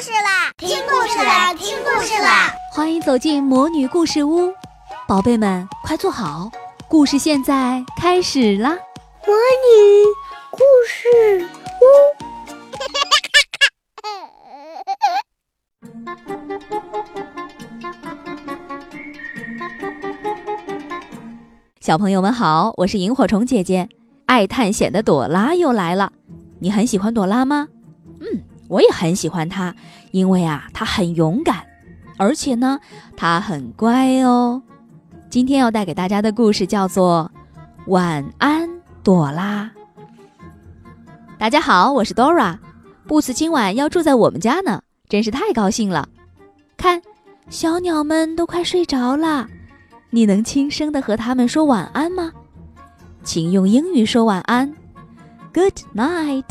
事啦！听故事啦！听故事啦！欢迎走进魔女故事屋，宝贝们快坐好，故事现在开始啦！魔女故事屋，小朋友们好，我是萤火虫姐姐，爱探险的朵拉又来了。你很喜欢朵拉吗？嗯，我也很喜欢他，因为啊，他很勇敢，而且呢，他很乖哦。今天要带给大家的故事叫做《晚安，朵拉》。大家好，我是 Dora，布斯今晚要住在我们家呢，真是太高兴了。看，小鸟们都快睡着了，你能轻声的和它们说晚安吗？请用英语说晚安。Good night，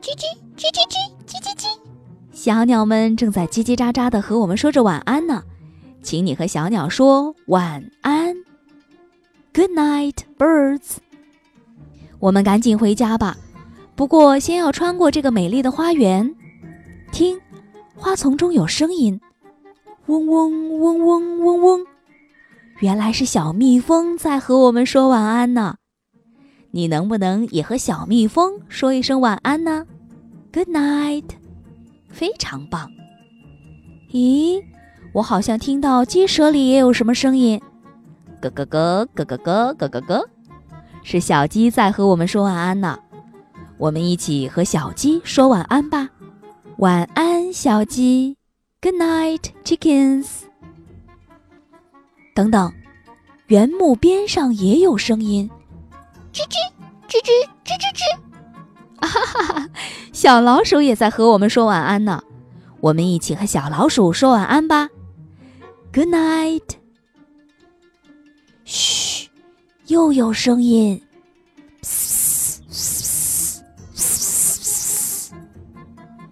叽叽叽叽叽叽叽叽，小鸟们正在叽叽喳喳地和我们说着晚安呢，请你和小鸟说晚安。Good night, birds。我们赶紧回家吧，不过先要穿过这个美丽的花园。听，花丛中有声音，嗡嗡嗡嗡嗡嗡，原来是小蜜蜂在和我们说晚安呢。你能不能也和小蜜蜂说一声晚安呢？Good night，非常棒。咦，我好像听到鸡舍里也有什么声音，咯咯咯咯咯咯咯咯咯，是小鸡在和我们说晚安呢。我们一起和小鸡说晚安吧。晚安，小鸡。Good night, chickens。等等，原木边上也有声音。吱吱吱吱吱吱吱，啊哈哈！小老鼠也在和我们说晚安呢，我们一起和小老鼠说晚安吧。Good night。嘘，又有声音。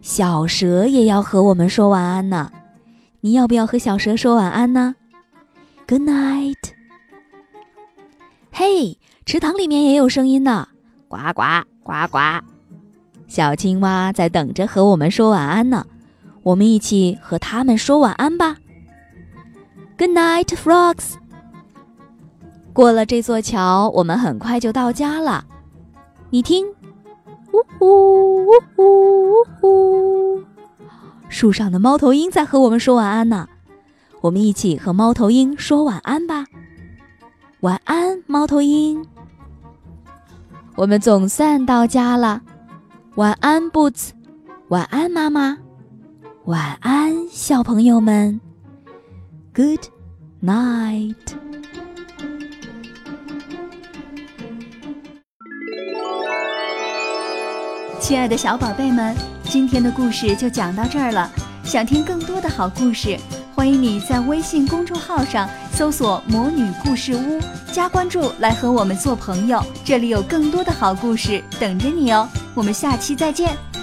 小蛇也要和我们说晚安呢，你要不要和小蛇说晚安呢？Good night。嘿。池塘里面也有声音呢，呱呱呱呱，小青蛙在等着和我们说晚安呢，我们一起和他们说晚安吧。Good night, frogs。过了这座桥，我们很快就到家了。你听，呜呼呜呼呜呼，树上的猫头鹰在和我们说晚安呢，我们一起和猫头鹰说晚安吧。晚安，猫头鹰。我们总算到家了，晚安，Boots，晚安，妈妈，晚安，小朋友们，Good night。亲爱的小宝贝们，今天的故事就讲到这儿了。想听更多的好故事，欢迎你在微信公众号上搜索“魔女故事屋”。加关注来和我们做朋友，这里有更多的好故事等着你哦！我们下期再见。